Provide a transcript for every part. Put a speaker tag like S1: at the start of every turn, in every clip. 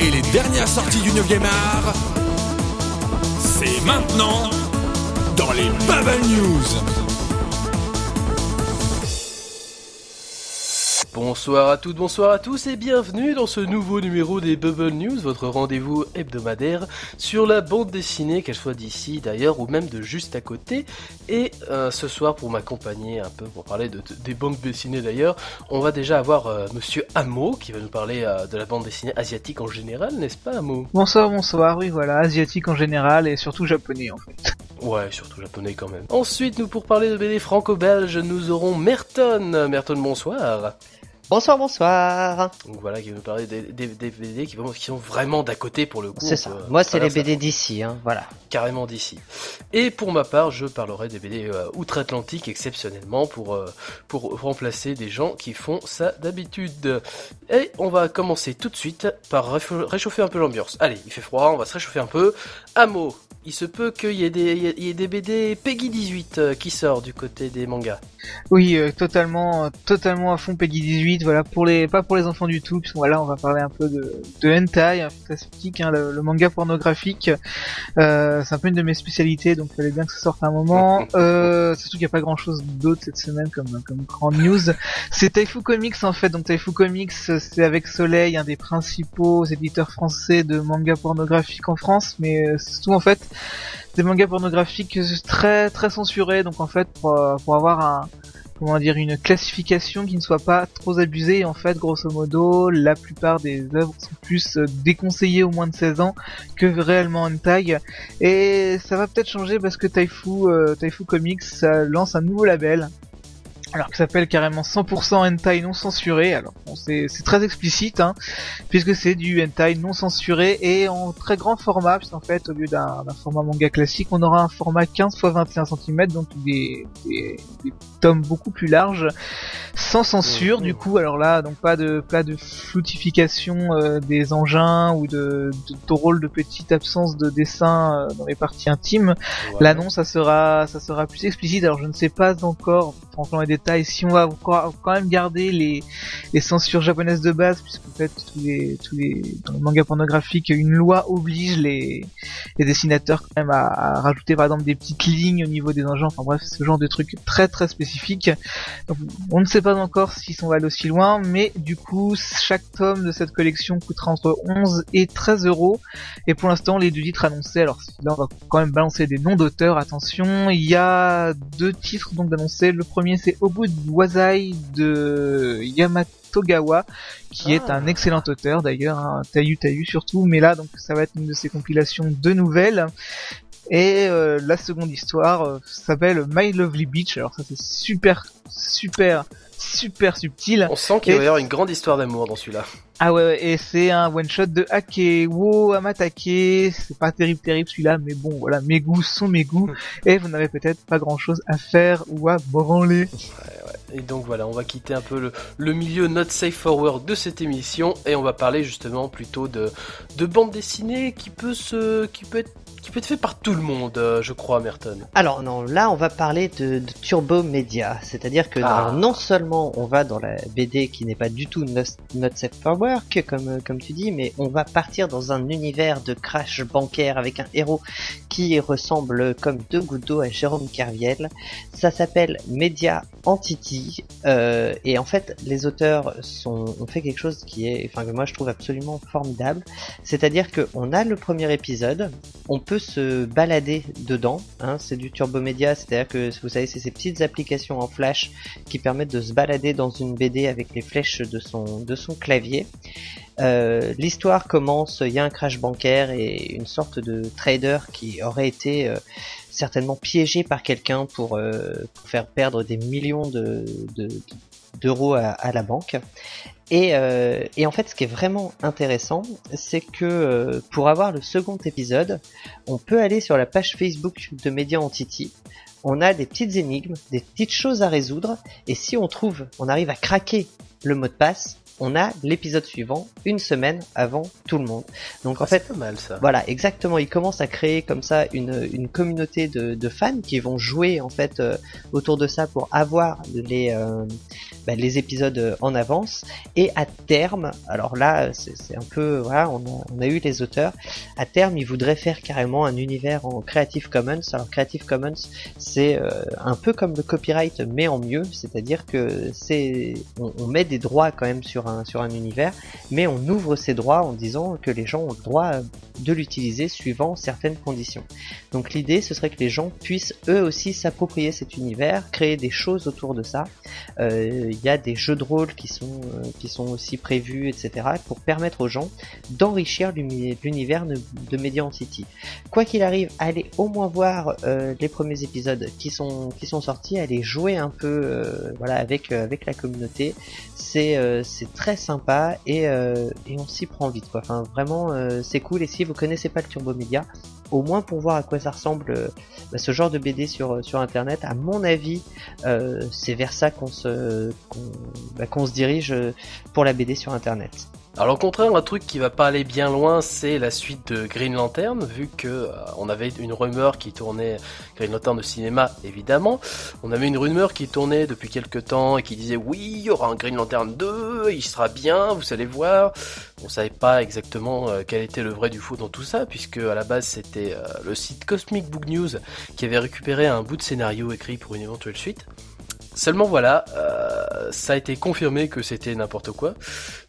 S1: et les dernières sorties du 9e art, c'est maintenant dans les Bubble News.
S2: Bonsoir à toutes, bonsoir à tous et bienvenue dans ce nouveau numéro des Bubble News, votre rendez-vous hebdomadaire sur la bande dessinée, qu'elle soit d'ici d'ailleurs ou même de juste à côté. Et euh, ce soir, pour m'accompagner un peu, pour parler de, des bandes dessinées d'ailleurs, on va déjà avoir euh, Monsieur Amo qui va nous parler euh, de la bande dessinée asiatique en général, n'est-ce pas Amo?
S3: Bonsoir, bonsoir, oui voilà, asiatique en général et surtout japonais en fait.
S2: Ouais, surtout japonais quand même. Ensuite, nous pour parler de BD franco-belge, nous aurons Merton. Merton, bonsoir.
S4: Bonsoir, bonsoir.
S2: Donc voilà, qui va nous parler des, BD qui, qui, sont vraiment d'à côté pour le coup.
S4: C'est ça. Moi, c'est les BD d'ici, hein, voilà.
S2: Carrément d'ici. Et pour ma part, je parlerai des BD euh, outre-Atlantique exceptionnellement pour, euh, pour remplacer des gens qui font ça d'habitude. Et on va commencer tout de suite par réchauffer un peu l'ambiance. Allez, il fait froid, on va se réchauffer un peu. Amo, il se peut qu'il y, ait des, des BD Peggy 18 euh, qui sort du côté des mangas.
S3: Oui, euh, totalement, totalement à fond Peggy 18. Voilà, pour les, pas pour les enfants du tout. Puisque voilà, on va parler un peu de, de hentai, fantastique, hein, le, manga pornographique. Euh, c'est un peu une de mes spécialités, donc il fallait bien que ça sorte à un moment. euh, surtout qu'il n'y a pas grand chose d'autre cette semaine comme, comme grande news. C'est Taifu Comics en fait. Donc Taifu Comics, c'est avec Soleil, un des principaux éditeurs français de manga pornographique en France, mais c'est tout en fait des mangas pornographiques très censurés. Donc en fait, pour, pour avoir un comment dire une classification qui ne soit pas trop abusée. En fait, grosso modo, la plupart des œuvres sont plus déconseillées au moins de 16 ans que réellement hentai. Et ça va peut-être changer parce que Taifu, euh, Taifu Comics lance un nouveau label alors qui s'appelle carrément 100% hentai non censuré. Alors bon, c'est très explicite, hein, puisque c'est du hentai non censuré et en très grand format, puisqu'en fait au lieu d'un format manga classique, on aura un format 15 x 21 cm, donc des, des, des, tomes beaucoup plus larges, sans censure. Du coup, alors là, donc pas de pas de floutification euh, des engins ou de, de, rôle de petite absence de dessin euh, dans les parties intimes. Là non, ça sera ça sera plus explicite. Alors je ne sais pas encore, franchement les et si on va quand même garder les, les censures japonaises de base, puisque en fait les, les dans le manga pornographique, une loi oblige les, les dessinateurs quand même à, rajouter par exemple des petites lignes au niveau des engins, enfin bref, ce genre de trucs très très spécifiques. On ne sait pas encore s'ils sont allés aussi loin, mais du coup chaque tome de cette collection coûtera entre 11 et 13 euros. Et pour l'instant les deux titres annoncés, alors là on va quand même balancer des noms d'auteurs, attention, il y a deux titres donc d'annoncer. Le premier c'est de Wazai de Yamatogawa, qui est un ah. excellent auteur d'ailleurs, un Tayu Tayu surtout, mais là donc ça va être une de ses compilations de nouvelles. Et euh, la seconde histoire euh, s'appelle My Lovely Beach. Alors ça c'est super, super, super subtil.
S2: On sent qu'il va y avoir une grande histoire d'amour dans celui-là.
S3: Ah ouais, et c'est un one shot de Akewo Amatake. C'est pas terrible, terrible celui-là, mais bon, voilà, mes goûts sont mes goûts. et vous n'avez peut-être pas grand-chose à faire ou à branler.
S2: Et donc voilà, on va quitter un peu le, le, milieu not safe for work de cette émission et on va parler justement plutôt de, de bande dessinée qui peut se, qui peut être qui peut être fait par tout le monde, euh, je crois, Merton.
S4: Alors non, là on va parler de, de Turbo Media, c'est-à-dire que ah. non seulement on va dans la BD qui n'est pas du tout not, safe for work, comme euh, comme tu dis, mais on va partir dans un univers de crash bancaire avec un héros qui ressemble comme deux gouttes d'eau à Jérôme Carviel. Ça s'appelle Media Entity euh, et en fait les auteurs sont, ont fait quelque chose qui est, enfin que moi je trouve absolument formidable, c'est-à-dire que on a le premier épisode, on peut se balader dedans. Hein, c'est du turbomédia, c'est-à-dire que vous savez, c'est ces petites applications en flash qui permettent de se balader dans une BD avec les flèches de son, de son clavier. Euh, l'histoire commence, il y a un crash bancaire et une sorte de trader qui aurait été euh, certainement piégé par quelqu'un euh, pour, faire perdre des millions de, d'euros à, la banque. Et, euh, et, en fait, ce qui est vraiment intéressant, c'est que euh, pour avoir le second épisode, on peut aller sur la page Facebook de Media Entity. On a des petites énigmes, des petites choses à résoudre, et si on trouve, on arrive à craquer le mot de passe, on a l'épisode suivant une semaine avant tout le monde. Donc en ah, fait,
S2: pas mal ça.
S4: Voilà, exactement. Ils commencent à créer comme ça une, une communauté de, de, fans qui vont jouer en fait euh, autour de ça pour avoir les bah, les épisodes en avance. Et à terme, alors là, c'est un peu, voilà, on a, on a, eu les auteurs. À terme, ils voudraient faire carrément un univers en Creative Commons. Alors Creative Commons, c'est un peu comme le copyright, mais en mieux. C'est-à-dire que c'est, on, on, met des droits quand même sur un sur un univers, mais on ouvre ces droits en disant que les gens ont le droit de l'utiliser suivant certaines conditions. Donc l'idée, ce serait que les gens puissent eux aussi s'approprier cet univers, créer des choses autour de ça. Euh, il y a des jeux de rôle qui sont, euh, qui sont aussi prévus, etc., pour permettre aux gens d'enrichir l'univers de Media City. Quoi qu'il arrive, allez au moins voir euh, les premiers épisodes qui sont, qui sont sortis, allez jouer un peu voilà, avec, avec la communauté. C'est c'est très sympa et, et on s'y prend vite. Quoi. Enfin, vraiment, c'est cool. Et si vous connaissez pas le Turbo Media, au moins pour voir à quoi ça ressemble euh, bah, ce genre de BD sur, euh, sur internet. À mon avis, euh, c'est vers ça qu'on se, bah, qu'on se dirige pour la BD sur internet.
S2: Alors au contraire, un truc qui va pas aller bien loin, c'est la suite de Green Lantern, vu que euh, on avait une rumeur qui tournait Green Lantern de cinéma, évidemment. On avait une rumeur qui tournait depuis quelques temps et qui disait oui, il y aura un Green Lantern 2, il sera bien, vous allez voir. On savait pas exactement euh, quel était le vrai du faux dans tout ça, puisque à la base c'était euh, le site Cosmic Book News qui avait récupéré un bout de scénario écrit pour une éventuelle suite. Seulement voilà, euh, ça a été confirmé que c'était n'importe quoi,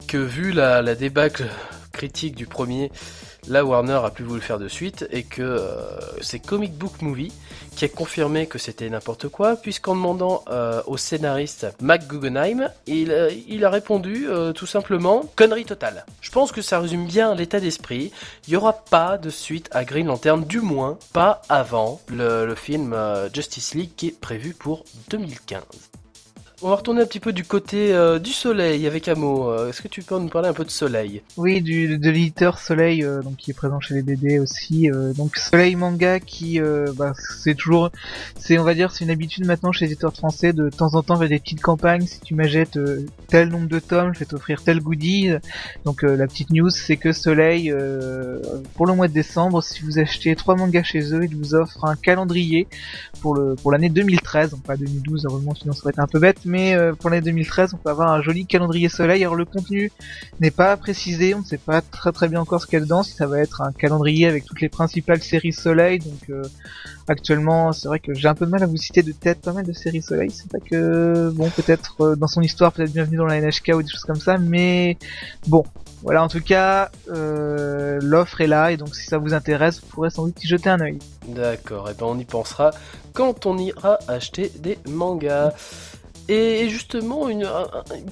S2: que vu la, la, débâcle critique du premier, la Warner a plus voulu faire de suite, et que euh, c'est Comic Book Movie qui a confirmé que c'était n'importe quoi, puisqu'en demandant euh, au scénariste Mac Guggenheim, il, euh, a répondu tout simplement connerie totale. Je pense que ça résume bien l'état d'esprit. Il n'y aura pas de suite à Green Lantern, du moins pas avant le film Justice League qui est prévu pour 2015. On va retourner un petit peu du côté euh, du soleil avec Amo. Euh, est-ce que tu peux nous parler un peu de soleil?
S3: Oui, du, de l'éditeur Soleil, euh, donc qui est présent chez les BD aussi. donc Soleil Manga, qui, bah, c'est toujours, c'est on va dire, c'est une habitude maintenant chez les éditeurs français de, temps en temps faire des petites campagnes. Si tu m'achètes tel nombre de tomes, je vais t'offrir tel goodie. Donc la petite news, c'est que Soleil, pour le mois de décembre, si vous achetez trois mangas chez eux, ils vous offrent un calendrier pour le pour l'année 2013, donc pas 2012, heureusement sinon ça aurait été un peu bête euh, pour l'année 2013, on peut avoir un joli calendrier soleil. Alors le contenu n'est pas précisé, on ne sait pas très très bien encore ce a dedans, si ça va être un calendrier avec toutes les principales séries soleil. Donc euh, actuellement, c'est vrai que j'ai un peu de mal à vous citer de tête pas mal de séries soleil. C'est pas que bon, peut-être euh, dans son histoire, peut-être bienvenue dans la NHK ou des choses comme ça, mais bon. Voilà, en tout cas, l'offre est là et donc si ça vous intéresse, vous pourrez sans doute y jeter un œil.
S2: D'accord, et ben on y pensera quand on ira acheter des mangas. Et justement, une,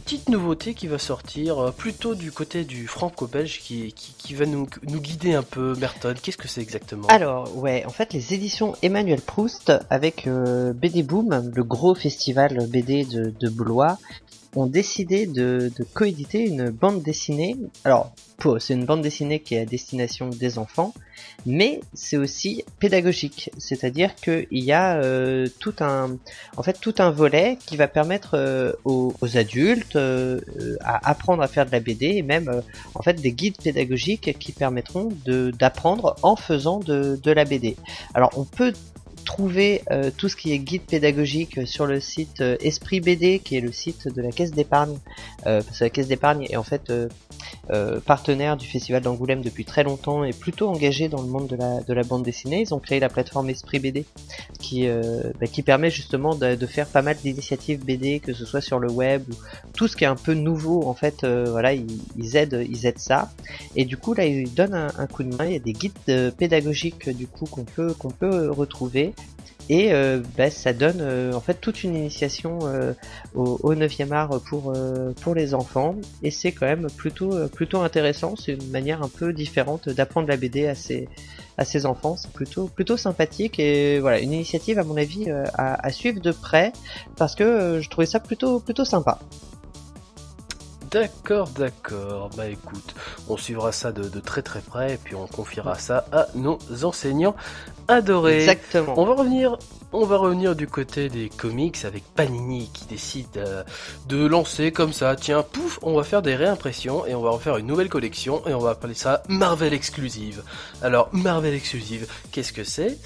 S2: petite nouveauté qui va sortir euh, plutôt du côté du franco-belge qui, qui, va nous, nous, guider un peu, Merton. Qu'est-ce que c'est exactement?
S4: Alors, ouais, en fait, les éditions Emmanuel Proust avec euh, BD Boom, le gros festival BD de, de Blois, ont décidé de, de coéditer une bande dessinée. Alors, c'est une bande dessinée qui est à destination des enfants, mais c'est aussi pédagogique, c'est-à-dire qu'il y a euh, tout un, en fait, tout un volet qui va permettre euh, aux, adultes euh, à apprendre à faire de la BD et même, en fait, des guides pédagogiques qui permettront d'apprendre en faisant de, de la BD. Alors, on peut trouver euh, tout ce qui est guide pédagogique sur le site euh, Esprit BD, qui est le site de la Caisse d'épargne. Euh, parce que la Caisse d'épargne est en fait partenaire du Festival d'Angoulême depuis très longtemps et plutôt engagé dans le monde de la, de la bande dessinée. Ils ont créé la plateforme Esprit BD, qui, bah, qui permet justement de, faire pas mal d'initiatives BD, que ce soit sur le web ou tout ce qui est un peu nouveau. En fait, voilà, ils, aident, ils aident ça. Et du coup, là, ils donnent un, un coup de main. Il y a des guides pédagogiques du coup qu'on peut qu'on peut retrouver et euh, bah, ça donne euh, en fait toute une initiation euh, au, au 9e art pour, les enfants. Et c'est quand même plutôt, intéressant, c'est une manière un peu différente d'apprendre la BD à ses, enfants, c'est plutôt, plutôt sympathique. Et voilà, une initiative à mon avis à, à, suivre de près parce que je trouvais ça plutôt, plutôt sympa.
S2: D'accord, d'accord. Bah écoute, on suivra ça de, très très près et puis on confiera ça à nos enseignants adorés.
S4: Exactement.
S2: On va revenir on va revenir du côté des comics avec Panini qui décide euh, de lancer comme ça, tiens, pouf, on va faire des réimpressions et on va refaire une nouvelle collection et on va appeler ça Marvel Exclusive. Alors, Marvel Exclusive, qu'est-ce que c'est?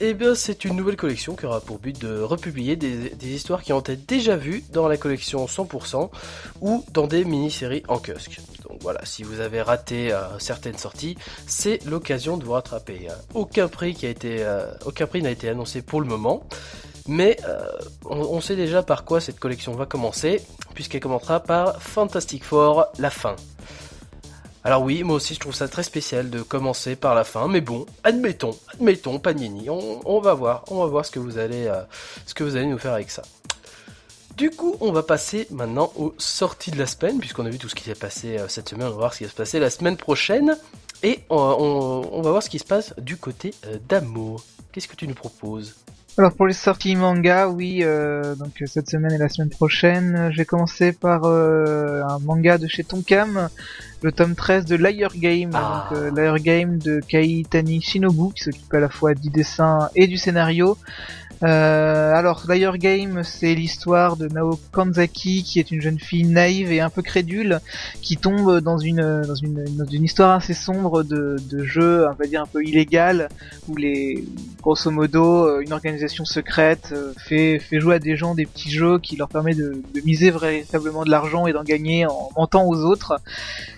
S2: Eh bien, c'est une nouvelle collection qui aura pour but de republier des, histoires qui ont été déjà vues dans la collection 100% ou dans des mini-séries en kiosque. Voilà, si vous avez raté euh, certaines sorties, c'est l'occasion de vous rattraper. Été, euh, aucun prix n'a été annoncé pour le moment. Mais euh, on, sait déjà par quoi cette collection va commencer, puisqu'elle commencera par Fantastic Four, la fin. Alors oui, moi aussi je trouve ça très spécial de commencer par la fin, mais bon, admettons, admettons, Panini, on, on va voir, on va voir ce que vous allez nous faire avec ça. Du coup, on va passer maintenant aux sorties de la semaine, puisqu'on a vu tout ce qui s'est passé euh, cette semaine, on va voir ce qui va se passer la semaine prochaine, et on, va voir ce qui se passe du côté d'Amo. Qu'est-ce que tu nous proposes?
S3: Alors pour les sorties manga, oui, euh, donc cette semaine et la semaine prochaine, j'ai commencé par euh, un manga de chez Tonkam, le tome 13 de Liar Game,
S2: ah.
S3: donc euh, Liar Game de Kaitani Shinobu, qui s'occupe à la fois du dessin et du scénario. Euh, alors, Liar Game, c'est l'histoire de Nao Kanzaki, qui est une jeune fille naïve et un peu crédule, qui tombe dans une dans une, dans une histoire assez sombre de, de jeu, on va dire un peu illégal, où les grosso modo euh, une organisation secrète euh, fait fait jouer à des gens des petits jeux qui leur permet de, de miser véritablement de l'argent et d'en gagner en mentant aux autres.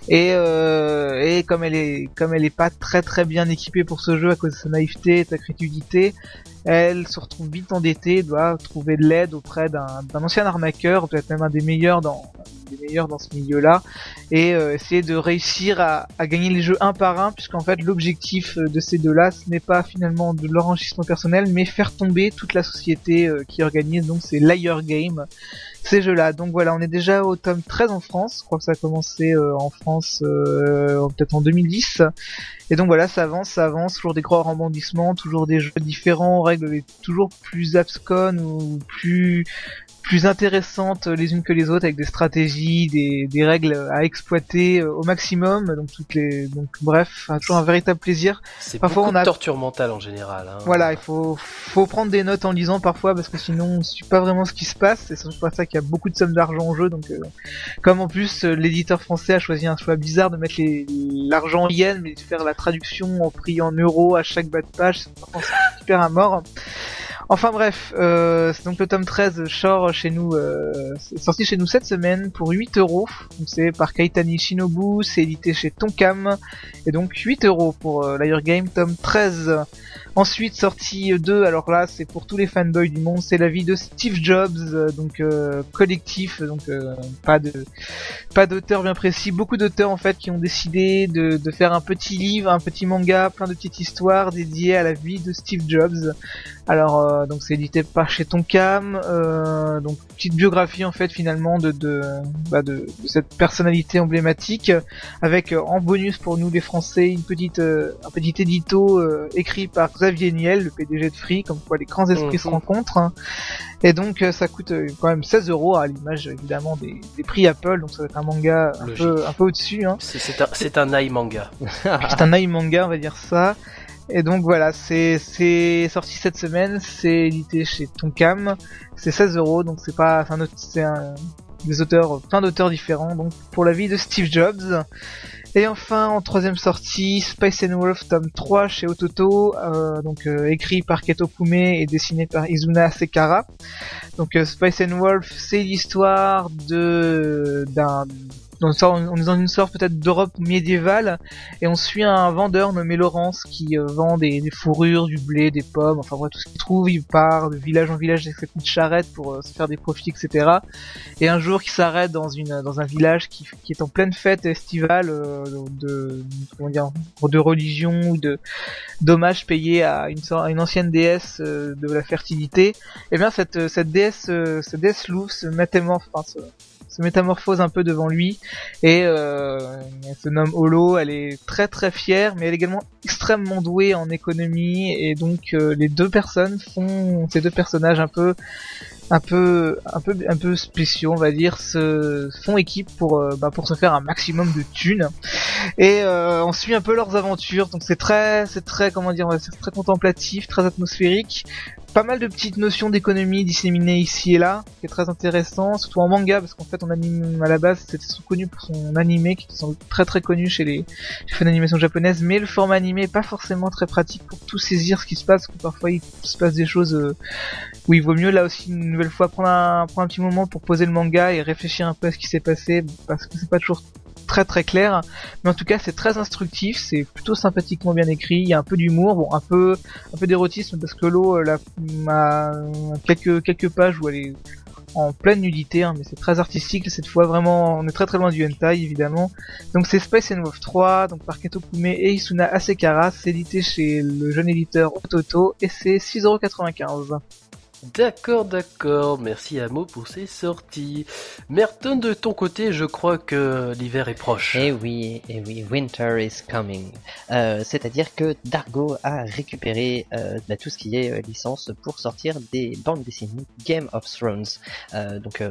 S3: Et, euh, et comme elle est comme elle est pas très très bien équipée pour ce jeu à cause de sa naïveté et de sa crédulité, elle se retrouve vite endettée, doit trouver de l'aide auprès d'un ancien arnaqueur, peut-être même un des meilleurs dans des meilleurs dans ce milieu-là, et euh, essayer de réussir à, gagner les jeux un par un, puisqu'en fait l'objectif de ces deux-là, ce n'est pas finalement de l'enrichissement personnel, mais faire tomber toute la société euh, qui organise donc ces Liar Games, ces jeux-là. Donc voilà, on est déjà au tome 13 en France, je crois que ça a commencé euh, en France peut-être en 2010, et donc voilà, ça avance, ça avance, toujours des gros rebondissements, toujours des jeux différents, règles toujours plus abscon ou plus plus intéressantes les unes que les autres avec des stratégies, des, des règles à exploiter euh, au maximum. Donc toutes les, donc bref, toujours un véritable plaisir.
S2: C'est parfois on a torture mentale en général. Hein.
S3: Voilà, il faut faut prendre des notes en lisant parfois parce que sinon on suit pas vraiment ce qui se passe. C'est surtout pas ça qu'il y a beaucoup de sommes d'argent en jeu. Donc euh, comme en plus euh, l'éditeur français a choisi un choix bizarre de mettre l'argent en yens mais de faire la traduction en prix en euros à chaque bas de page, c'est super à mort. Enfin bref, euh, donc le tome 13 sort chez nous, euh, sorti chez nous cette semaine pour 8 euros. C'est par Kaitani Shinobu, c'est édité chez Tonkam, et donc 8 euros pour euh, Game tome 13. Ensuite sorti 2, alors là c'est pour tous les fanboys du monde, c'est la vie de Steve Jobs, euh, donc euh, collectif, donc euh, pas de pas d'auteur bien précis, beaucoup d'auteurs en fait qui ont décidé de, de faire un petit livre, un petit manga, plein de petites histoires dédiées à la vie de Steve Jobs. Alors euh, donc c'est édité par chez Tonkam, euh, donc petite biographie en fait finalement de de, bah de, cette personnalité emblématique, avec euh, en bonus pour nous les Français une petite un petit édito écrit par Xavier Niel, le PDG de Free, comme quoi les grands esprits se mhm. rencontrent. Hein. Et donc ça coûte quand même 16 euros à l'image évidemment des, des, prix Apple, donc ça va être un manga un peu un peu au-dessus. Hein.
S2: C'est un un manga.
S3: c'est un eye manga on va dire ça. Et donc voilà, c'est sorti cette semaine, c'est édité chez Tonkam, c'est 16 euros, donc c'est pas, c'est un, des auteurs, plein d'auteurs différents, donc pour la vie de Steve Jobs. Et enfin, en troisième sortie, Spice and Wolf tome 3 chez Ototo, euh, donc euh, écrit par Keto Kume et dessiné par Izuna Sekara. Donc euh, Spice and Wolf, c'est l'histoire de d'un on est dans une sorte peut-être d'Europe médiévale et on suit un vendeur nommé Laurence qui euh, vend des, fourrures, du blé, des pommes, enfin voilà tout ce qu'il trouve. Il part de village en village avec sa petite charrette pour euh, se faire des profits, etc. Et un jour, il s'arrête dans une dans un village qui, est en pleine fête estivale euh, de comment dire de religion ou de dommages payés à une, ancienne déesse de la fertilité. Et eh bien cette cette déesse cette déesse louve se métamorphose enfin, se métamorphose un peu devant lui. Et euh, elle se nomme Holo, elle est très très fière mais elle est également extrêmement douée en économie. Et donc euh, les deux personnes font ces deux personnages un peu un peu un peu un peu spéciaux on va dire se font équipe pour euh, bah, pour se faire un maximum de thunes. Et on suit un peu leurs aventures. Donc c'est très c'est très comment dire c'est très contemplatif très atmosphérique pas mal de petites notions d'économie disséminées ici et là, qui est très intéressant, surtout en manga, parce qu'en fait, on anime à la base, c'était connu pour son animé, qui sont très très connu chez les, fans d'animation japonaises, mais le format animé est pas forcément très pratique pour tout saisir ce qui se passe, parce que parfois il se passe des choses euh, où il vaut mieux là aussi une nouvelle fois prendre un, prendre un petit moment pour poser le manga et réfléchir un peu à ce qui s'est passé, parce que c'est pas toujours très très clair, mais en tout cas c'est très instructif, c'est plutôt sympathiquement bien écrit, il y a un peu d'humour, bon un peu d'érotisme parce que l'eau a quelques quelques pages où elle est en pleine nudité, hein, mais c'est très artistique cette fois, vraiment on est très très loin du hentai évidemment. Donc c'est Space and Wolf 3, donc par Kato Kume et Isuna Asekara, c'est édité chez le jeune éditeur Ototo et c'est 6,95€.
S2: D'accord, d'accord. Merci à Mo pour ces sorties. Merton, de ton côté, je crois que l'hiver est proche.
S4: Eh oui, eh oui, winter is coming. Euh, c'est-à-dire que Dargo a récupéré euh, bah, tout ce qui est euh, licence pour sortir des bandes dessinées Game of Thrones. donc,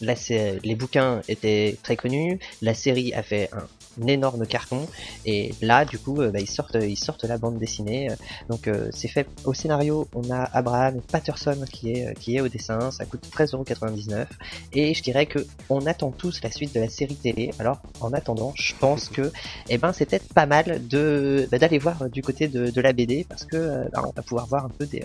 S4: les bouquins étaient très connus. La série a fait un énorme carton. Et là, du coup, euh, bah, ils sortent, ils sortent la bande dessinée. Donc, euh, c'est fait au scénario. On a Abraham Patterson qui est, qui est au dessin. Ça coûte 13,99€. Et je dirais que on attend tous la suite de la série télé. Alors, en attendant, je pense que, eh ben, c'est peut-être pas mal de bah, d'aller voir du côté de, de, la BD parce que euh, bah, on va pouvoir voir un peu des,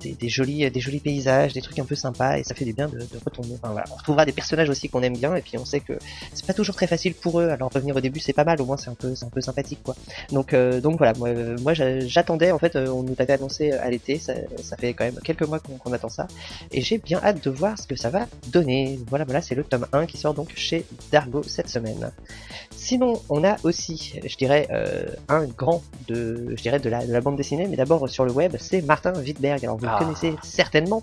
S4: des, jolis, des jolis paysages, des trucs un peu sympas et ça fait du bien de, retomber. Enfin. On retrouvera des personnages aussi qu'on aime bien et puis on sait que c'est pas toujours très facile pour eux. Alors revenir au début c'est pas mal, au moins c'est un peu c'est un peu sympathique quoi. Donc euh, donc voilà, moi, moi j'attendais en fait, euh, on nous avait annoncé à l'été, ça, ça, fait quand même quelques mois qu'on attend ça, et j'ai bien hâte de voir ce que ça va donner. Voilà voilà, c'est le tome 1 qui sort donc chez Dargo cette semaine. Sinon, on a aussi, je dirais, euh, un grand de, je dirais de la, de la bande dessinée, mais d'abord sur le web, c'est Martin Wittberg. Alors vous le ah. connaissez certainement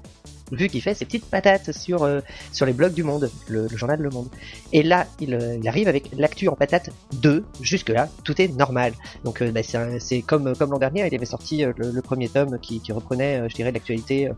S4: vu qu'il fait ses petites patates sur euh, les blogs du Monde, le, journal Le Monde. Et là, il, euh, arrive avec l'actu en patate 2. Jusque là, tout est normal. Donc euh, bah, c'est comme l'an dernier, il avait sorti le, premier tome qui reprenait, je dirais, l'actualité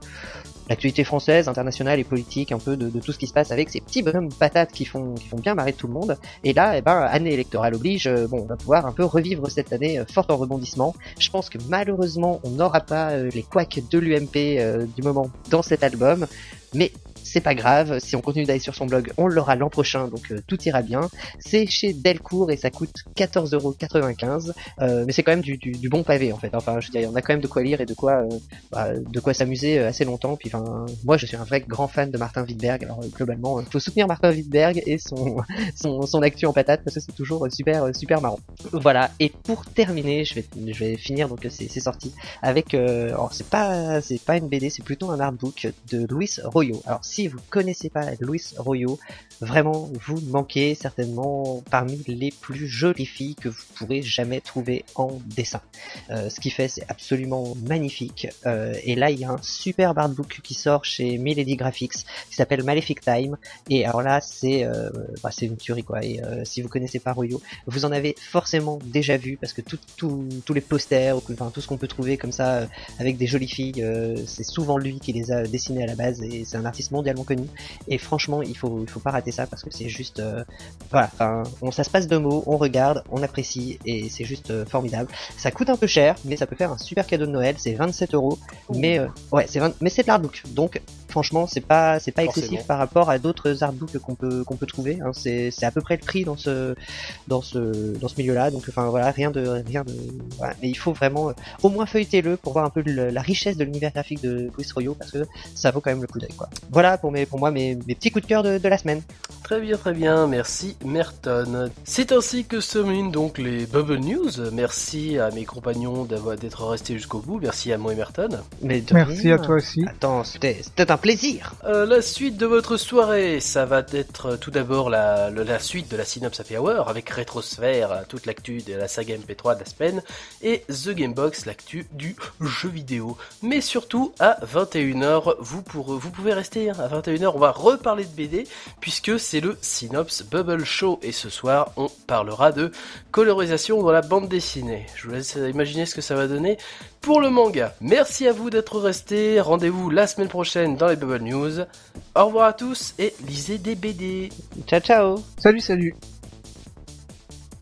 S4: l'actualité française, internationale et politique, un peu de, tout ce qui se passe avec ces petits bonhommes patates qui font, qui font bien marrer tout le monde. Et là, eh ben, année électorale oblige, euh, bon, on va pouvoir un peu revivre cette année euh, forte en rebondissement. Je pense que malheureusement, on n'aura pas euh, les couacs de l'UMP du moment dans cet album, mais c'est pas grave, si on continue d'aller sur son blog, on l'aura l'an prochain, donc euh, tout ira bien. C'est chez Delcourt et ça coûte 14,95€, euh, mais c'est quand même du, bon pavé en fait. Enfin, je veux dire, on a quand même de quoi lire et de quoi, euh, bah, de quoi s'amuser assez longtemps. Puis, enfin, moi, je suis un vrai grand fan de Martin Wittberg. Alors globalement, il faut soutenir Martin Wittberg et son, son, son actu en patate parce que c'est toujours super, super marrant. Voilà. Et pour terminer, je vais, je vais finir donc c'est sorti avec, alors c'est pas, c'est pas une BD, c'est plutôt un artbook de Louis Royo. Alors si vous connaissez pas Louis Royo, vraiment vous manquez certainement parmi les plus jolies filles que vous pourrez jamais trouver en dessin. Euh, ce qu'il fait c'est absolument magnifique. Euh, et là il y a un super artbook qui sort chez Milady Graphics qui s'appelle Malefic Time. Et alors là c'est euh, bah, c'est une tuerie quoi. Et si vous connaissez pas Royo, vous en avez forcément déjà vu parce que tous les posters, enfin tout ce qu'on peut trouver comme ça avec des jolies filles, c'est souvent lui qui les a dessinés à la base et c'est un artiste mondialement connu. Et franchement, il faut, il faut pas rater ça parce que c'est juste, euh, voilà, enfin, on, ça se passe de mots, on regarde, on apprécie et c'est juste euh, formidable. Ça coûte un peu cher, mais ça peut faire un super cadeau de Noël. C'est 27 euros, mais euh, ouais, c'est mais c'est de l'artbook, donc franchement, c'est pas, c'est pas excessif par rapport à d'autres artbooks qu'on peut, qu'on peut trouver. Hein. C'est, c'est à peu près le prix dans ce, dans ce, dans ce milieu-là. Donc, enfin voilà, rien de, rien de, voilà. Mais il faut vraiment, au moins feuilleter-le pour voir un peu la richesse de l'univers graphique de Louis Royo parce que ça vaut quand même le coup d'œil, quoi. Voilà pour mes, pour moi mes, mes petits coups de cœur de, de la semaine.
S2: Très bien, très bien, merci Merton. C'est ainsi que se terminent donc les Bubble News. Merci à mes compagnons d'avoir d'être restés jusqu'au bout. Merci à moi et Merton.
S3: Mais merci à toi aussi.
S4: Attends, c'était un plaisir.
S2: Euh, la suite de votre soirée, ça va être euh, tout d'abord la, suite de la Synops Happy Hour avec Rétrosphère, euh, toute l'actu de la saga MP3 de la semaine, et The Gamebox, l'actu du jeu vidéo. Mais surtout, à 21h, vous, pouvez rester hein, à 21h, on va reparler de BD, puisque c'est le Synops Bubble Show, et ce soir, on parlera de colorisation dans la bande dessinée. Je vous laisse imaginer ce que ça va donner pour le manga. Merci à vous d'être restés. Rendez-vous la semaine prochaine dans les Bubble News. Au revoir à tous et lisez des BD.
S4: Ciao ciao.
S3: Salut salut.